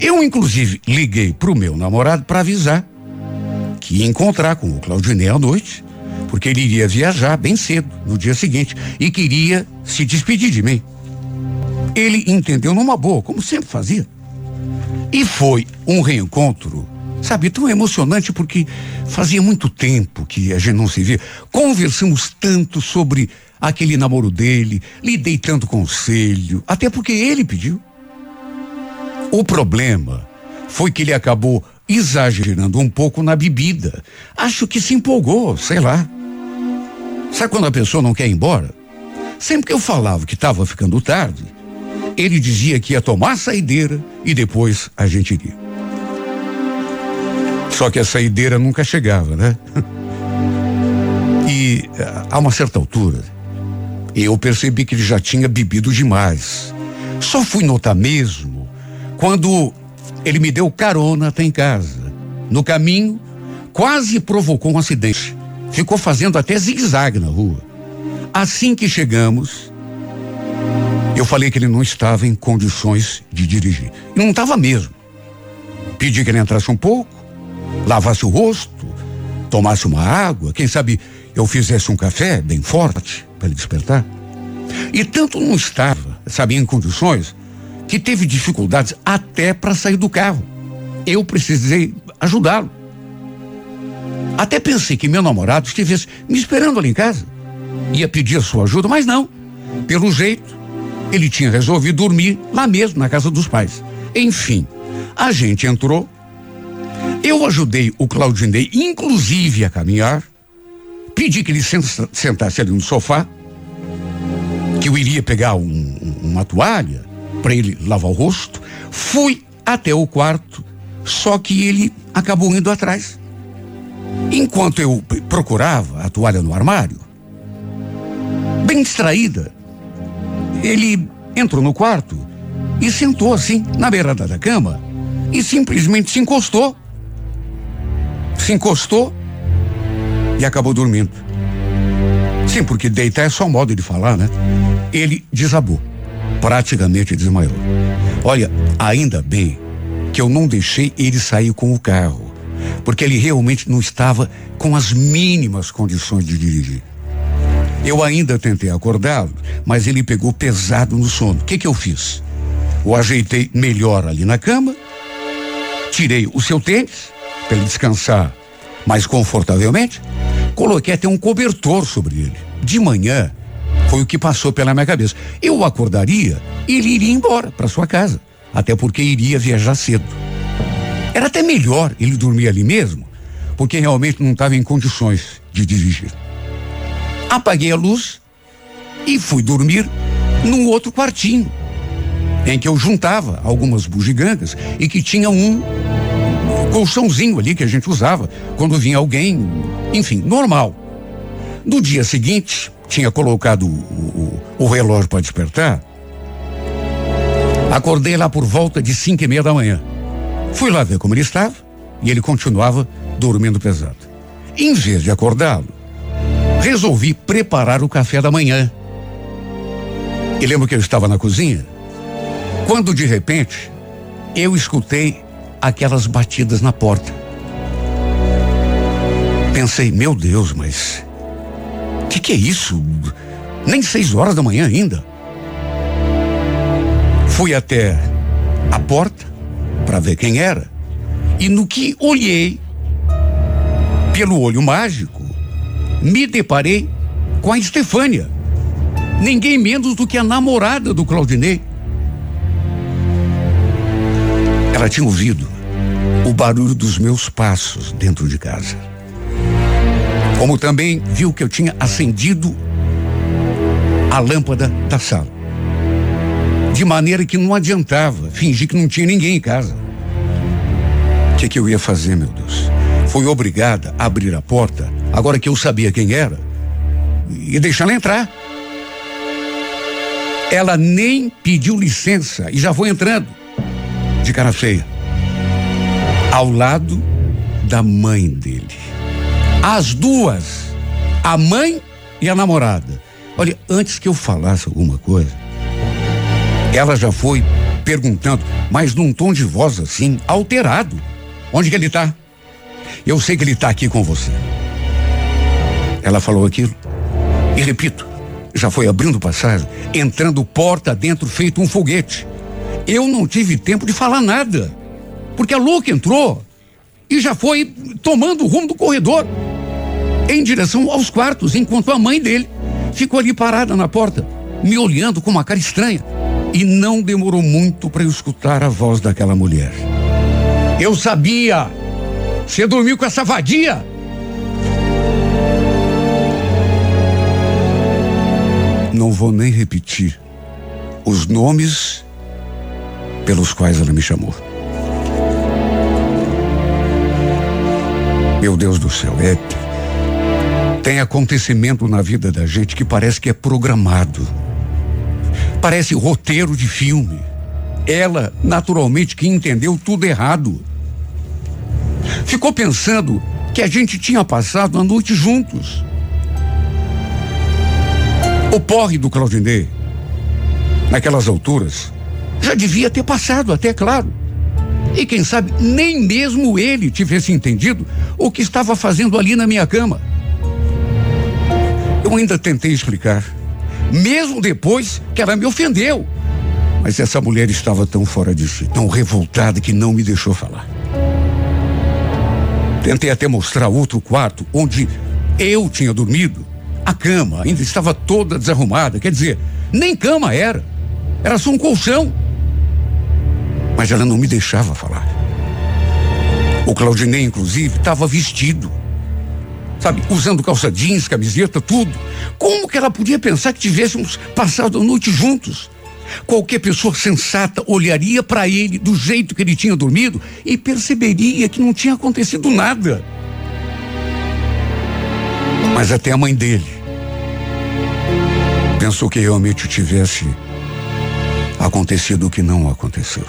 Eu, inclusive, liguei pro meu namorado para avisar que ia encontrar com o Claudinei à noite, porque ele iria viajar bem cedo, no dia seguinte, e queria se despedir de mim. Ele entendeu numa boa, como sempre fazia. E foi um reencontro, sabe, tão emocionante porque fazia muito tempo que a gente não se via. Conversamos tanto sobre aquele namoro dele, lhe dei tanto conselho, até porque ele pediu. O problema foi que ele acabou exagerando um pouco na bebida. Acho que se empolgou, sei lá. Sabe quando a pessoa não quer ir embora? Sempre que eu falava que estava ficando tarde, ele dizia que ia tomar a saideira e depois a gente iria. Só que a saideira nunca chegava, né? E a uma certa altura, eu percebi que ele já tinha bebido demais. Só fui notar mesmo quando ele me deu carona até em casa. No caminho, quase provocou um acidente. Ficou fazendo até zigue-zague na rua. Assim que chegamos, eu falei que ele não estava em condições de dirigir. Não estava mesmo. Pedi que ele entrasse um pouco, lavasse o rosto, tomasse uma água, quem sabe eu fizesse um café bem forte para ele despertar. E tanto não estava, sabia, em condições, que teve dificuldades até para sair do carro. Eu precisei ajudá-lo. Até pensei que meu namorado estivesse me esperando ali em casa. Ia pedir a sua ajuda, mas não. Pelo jeito, ele tinha resolvido dormir lá mesmo, na casa dos pais. Enfim, a gente entrou. Eu ajudei o Claudinei, inclusive, a caminhar. Pedi que ele sentasse ali no sofá, que eu iria pegar um, uma toalha para ele lavar o rosto. Fui até o quarto, só que ele acabou indo atrás. Enquanto eu procurava a toalha no armário, bem distraída, ele entrou no quarto e sentou assim na beirada da cama e simplesmente se encostou. Se encostou e acabou dormindo. Sim, porque deitar é só um modo de falar, né? Ele desabou praticamente desmaiou. Olha, ainda bem que eu não deixei ele sair com o carro, porque ele realmente não estava com as mínimas condições de dirigir. Eu ainda tentei acordá-lo, mas ele pegou pesado no sono. O que que eu fiz? O ajeitei melhor ali na cama, tirei o seu tênis para ele descansar mais confortavelmente. Coloquei até um cobertor sobre ele. De manhã, foi o que passou pela minha cabeça. Eu acordaria e ele iria embora para sua casa, até porque iria viajar cedo. Era até melhor ele dormir ali mesmo, porque realmente não estava em condições de dirigir. Apaguei a luz e fui dormir num outro quartinho, em que eu juntava algumas bugigangas e que tinha um colchãozinho ali que a gente usava quando vinha alguém, enfim, normal. No dia seguinte, tinha colocado o, o, o relógio para despertar. Acordei lá por volta de cinco e meia da manhã. Fui lá ver como ele estava e ele continuava dormindo pesado. Em vez de acordá-lo, resolvi preparar o café da manhã. E lembro que eu estava na cozinha, quando de repente eu escutei aquelas batidas na porta. Pensei, meu Deus, mas o que, que é isso? Nem seis horas da manhã ainda. Fui até a porta para ver quem era e no que olhei pelo olho mágico, me deparei com a Estefânia. Ninguém menos do que a namorada do Claudinei. Ela tinha ouvido o barulho dos meus passos dentro de casa. Como também viu que eu tinha acendido a lâmpada da sala. De maneira que não adiantava fingir que não tinha ninguém em casa. O que, que eu ia fazer, meu Deus? Fui obrigada a abrir a porta, agora que eu sabia quem era, e deixá-la entrar. Ela nem pediu licença e já foi entrando, de cara feia ao lado da mãe dele. As duas, a mãe e a namorada. Olha, antes que eu falasse alguma coisa, ela já foi perguntando, mas num tom de voz assim, alterado. Onde que ele está? Eu sei que ele está aqui com você. Ela falou aquilo. E repito, já foi abrindo passagem, entrando porta dentro, feito um foguete. Eu não tive tempo de falar nada. Porque a louca entrou e já foi tomando o rumo do corredor em direção aos quartos, enquanto a mãe dele ficou ali parada na porta, me olhando com uma cara estranha. E não demorou muito para eu escutar a voz daquela mulher. Eu sabia! Você dormiu com essa vadia? Não vou nem repetir os nomes pelos quais ela me chamou. Meu Deus do céu, é. Tem acontecimento na vida da gente que parece que é programado. Parece roteiro de filme. Ela, naturalmente, que entendeu tudo errado. Ficou pensando que a gente tinha passado a noite juntos. O porre do Claudinei, naquelas alturas, já devia ter passado, até claro. E quem sabe nem mesmo ele tivesse entendido o que estava fazendo ali na minha cama. Eu ainda tentei explicar, mesmo depois que ela me ofendeu. Mas essa mulher estava tão fora de si, tão revoltada que não me deixou falar. Tentei até mostrar outro quarto onde eu tinha dormido. A cama ainda estava toda desarrumada, quer dizer, nem cama era. Era só um colchão mas ela não me deixava falar. O Claudinei, inclusive, estava vestido. Sabe, usando calça jeans, camiseta, tudo. Como que ela podia pensar que tivéssemos passado a noite juntos? Qualquer pessoa sensata olharia para ele do jeito que ele tinha dormido e perceberia que não tinha acontecido nada. Mas até a mãe dele pensou que realmente tivesse acontecido o que não aconteceu.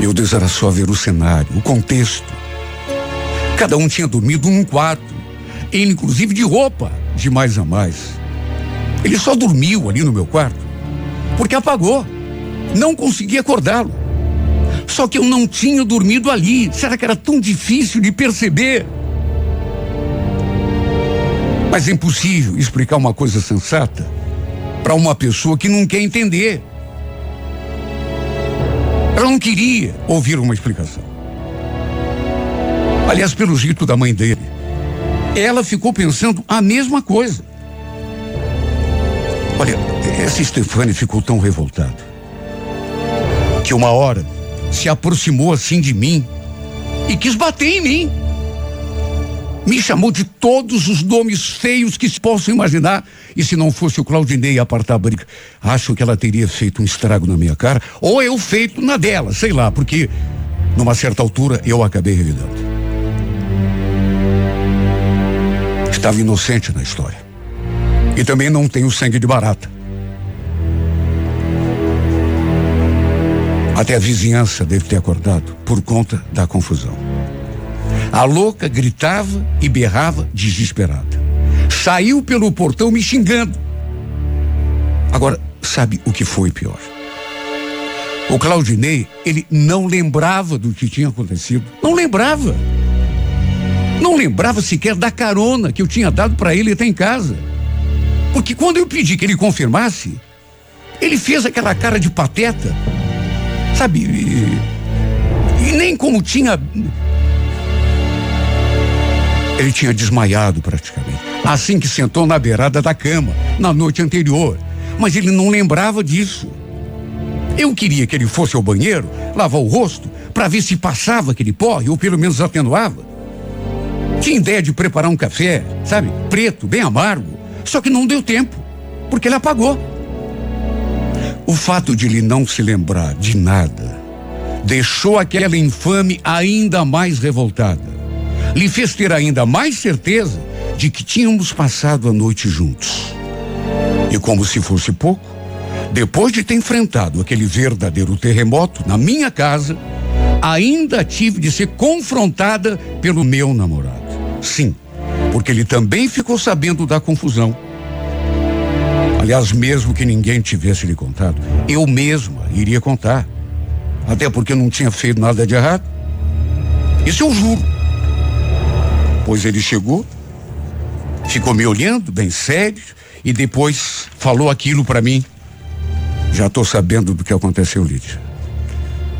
Meu Deus, era só ver o cenário, o contexto. Cada um tinha dormido num quarto, ele inclusive de roupa, de mais a mais. Ele só dormiu ali no meu quarto porque apagou. Não consegui acordá-lo. Só que eu não tinha dormido ali. Será que era tão difícil de perceber? Mas é impossível explicar uma coisa sensata para uma pessoa que não quer entender. Ela não queria ouvir uma explicação. Aliás, pelo jeito da mãe dele, ela ficou pensando a mesma coisa. Olha, essa Stefane ficou tão revoltada que uma hora se aproximou assim de mim e quis bater em mim. Me chamou de todos os nomes feios que se possam imaginar. E se não fosse o Claudinei apartar a briga, acho que ela teria feito um estrago na minha cara, ou eu feito na dela, sei lá, porque numa certa altura eu acabei revidando. Estava inocente na história. E também não tenho sangue de barata. Até a vizinhança deve ter acordado por conta da confusão. A louca gritava e berrava desesperada. Saiu pelo portão me xingando. Agora, sabe o que foi pior? O Claudinei, ele não lembrava do que tinha acontecido. Não lembrava. Não lembrava sequer da carona que eu tinha dado para ele até em casa. Porque quando eu pedi que ele confirmasse, ele fez aquela cara de pateta. Sabe? E, e nem como tinha ele tinha desmaiado praticamente. Assim que sentou na beirada da cama, na noite anterior. Mas ele não lembrava disso. Eu queria que ele fosse ao banheiro, lavar o rosto, para ver se passava aquele pó, ou pelo menos atenuava. Tinha ideia de preparar um café, sabe? Preto, bem amargo. Só que não deu tempo, porque ele apagou. O fato de ele não se lembrar de nada deixou aquela infame ainda mais revoltada lhe fez ter ainda mais certeza de que tínhamos passado a noite juntos. E como se fosse pouco, depois de ter enfrentado aquele verdadeiro terremoto na minha casa, ainda tive de ser confrontada pelo meu namorado. Sim, porque ele também ficou sabendo da confusão. Aliás, mesmo que ninguém tivesse lhe contado, eu mesma iria contar. Até porque não tinha feito nada de errado. Isso eu juro. Pois ele chegou, ficou me olhando bem sério e depois falou aquilo para mim. Já estou sabendo do que aconteceu, Lídia.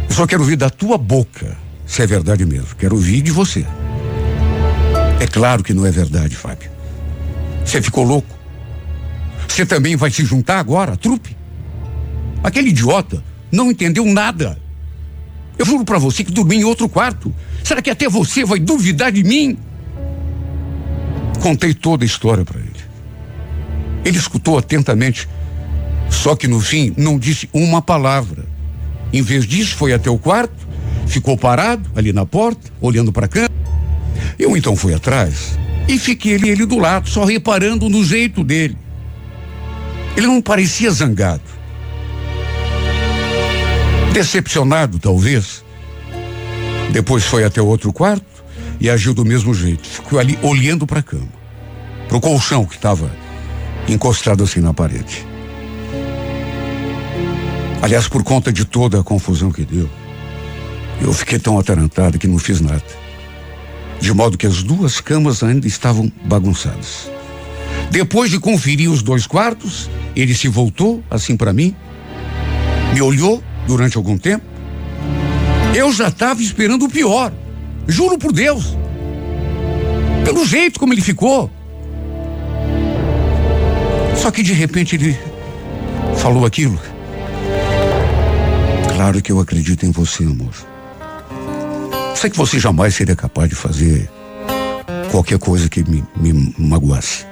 Eu só quero ouvir da tua boca se é verdade mesmo. Quero ouvir de você. É claro que não é verdade, Fábio. Você ficou louco. Você também vai se juntar agora, trupe? Aquele idiota não entendeu nada. Eu juro para você que dormi em outro quarto. Será que até você vai duvidar de mim? Contei toda a história para ele. Ele escutou atentamente, só que no fim não disse uma palavra. Em vez disso, foi até o quarto, ficou parado ali na porta, olhando para a cama. Eu então fui atrás e fiquei ali ele do lado, só reparando no jeito dele. Ele não parecia zangado. Decepcionado, talvez. Depois foi até o outro quarto, e agiu do mesmo jeito. Ficou ali olhando para a cama, para o colchão que estava encostado assim na parede. Aliás, por conta de toda a confusão que deu, eu fiquei tão atarantado que não fiz nada. De modo que as duas camas ainda estavam bagunçadas. Depois de conferir os dois quartos, ele se voltou assim para mim, me olhou durante algum tempo. Eu já estava esperando o pior. Juro por Deus. Pelo jeito como ele ficou. Só que de repente ele falou aquilo. Claro que eu acredito em você, amor. Sei que você jamais seria capaz de fazer qualquer coisa que me, me magoasse.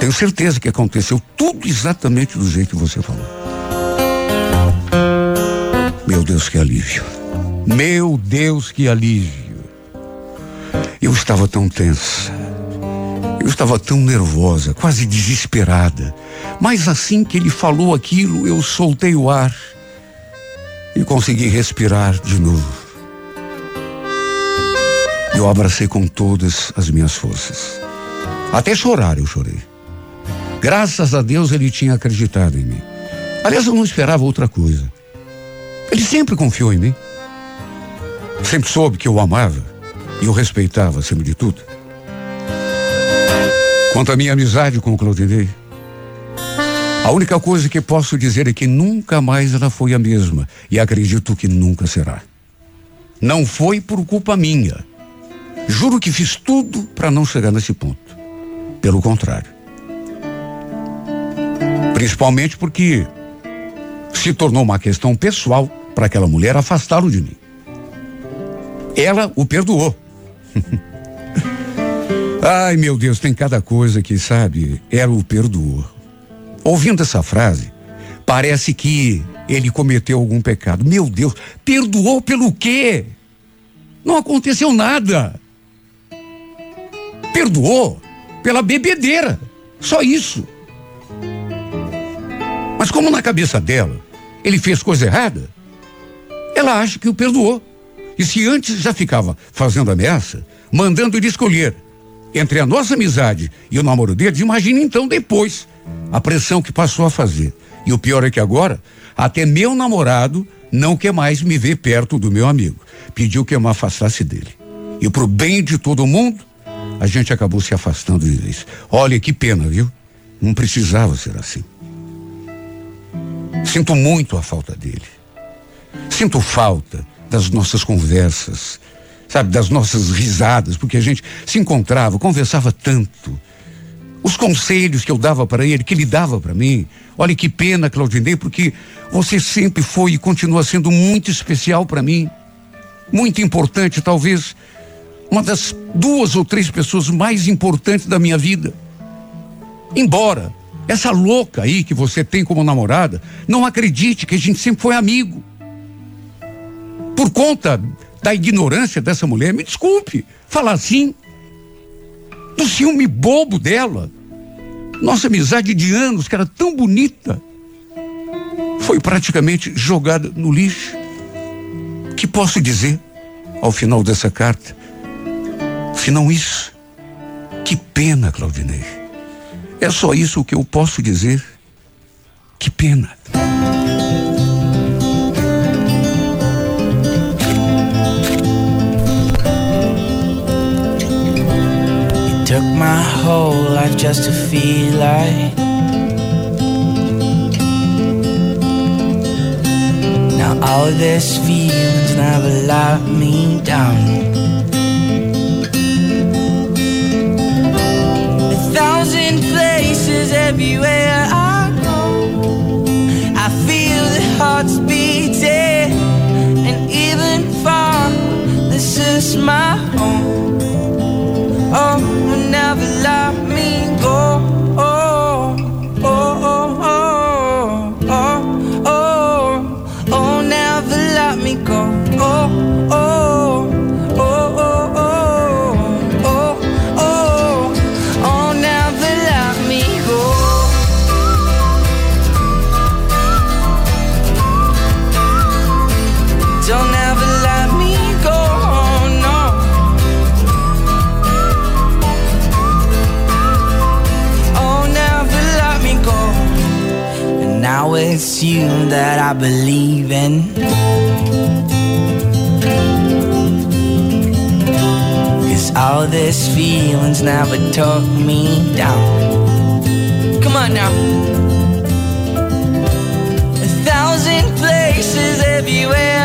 Tenho certeza que aconteceu tudo exatamente do jeito que você falou. Meu Deus, que alívio. Meu Deus, que alívio. Eu estava tão tensa. Eu estava tão nervosa, quase desesperada. Mas assim que ele falou aquilo, eu soltei o ar e consegui respirar de novo. Eu abracei com todas as minhas forças. Até chorar eu chorei. Graças a Deus ele tinha acreditado em mim. Aliás, eu não esperava outra coisa. Ele sempre confiou em mim. Sempre soube que eu amava e o respeitava acima de tudo. Quanto à minha amizade com o Claudinei, a única coisa que posso dizer é que nunca mais ela foi a mesma e acredito que nunca será. Não foi por culpa minha. Juro que fiz tudo para não chegar nesse ponto. Pelo contrário. Principalmente porque se tornou uma questão pessoal para aquela mulher afastá-lo de mim. Ela o perdoou. (laughs) Ai, meu Deus, tem cada coisa que, sabe, ela o perdoou. Ouvindo essa frase, parece que ele cometeu algum pecado. Meu Deus, perdoou pelo quê? Não aconteceu nada. Perdoou pela bebedeira. Só isso. Mas como na cabeça dela ele fez coisa errada, ela acha que o perdoou. E se antes já ficava fazendo ameaça, mandando ele escolher entre a nossa amizade e o namoro dele, imagine então depois a pressão que passou a fazer. E o pior é que agora, até meu namorado não quer mais me ver perto do meu amigo. Pediu que eu me afastasse dele. E pro bem de todo mundo, a gente acabou se afastando de vez. Olha que pena, viu? Não precisava ser assim. Sinto muito a falta dele. Sinto falta das nossas conversas, sabe, das nossas risadas, porque a gente se encontrava, conversava tanto. Os conselhos que eu dava para ele, que ele dava para mim. Olha que pena, Claudinei, porque você sempre foi e continua sendo muito especial para mim. Muito importante, talvez uma das duas ou três pessoas mais importantes da minha vida. Embora essa louca aí que você tem como namorada não acredite que a gente sempre foi amigo. Por conta da ignorância dessa mulher, me desculpe falar assim, do ciúme bobo dela. Nossa amizade de anos, que era tão bonita, foi praticamente jogada no lixo. Que posso dizer ao final dessa carta? Se não isso, que pena, Claudinei. É só isso que eu posso dizer. Que pena. My whole life just to feel like. Now all this feelings never let me down. A thousand places everywhere I go. I feel the hearts beating And even far This is my home Oh, never let me go. I believe in. Cause all this feelings never took me down. Come on now. A thousand places everywhere